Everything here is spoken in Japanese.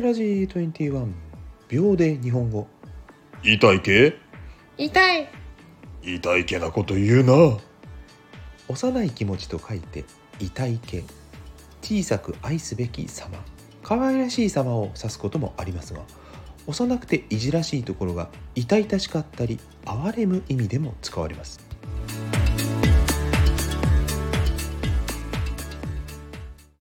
ラジ21秒で日本語。痛いけ？痛い。痛いけなこと言うな。幼い気持ちと書いて痛いけ。小さく愛すべき様。可愛らしい様を指すこともありますが幼くていじらしいところが痛々しかったり哀れむ意味でも使われます。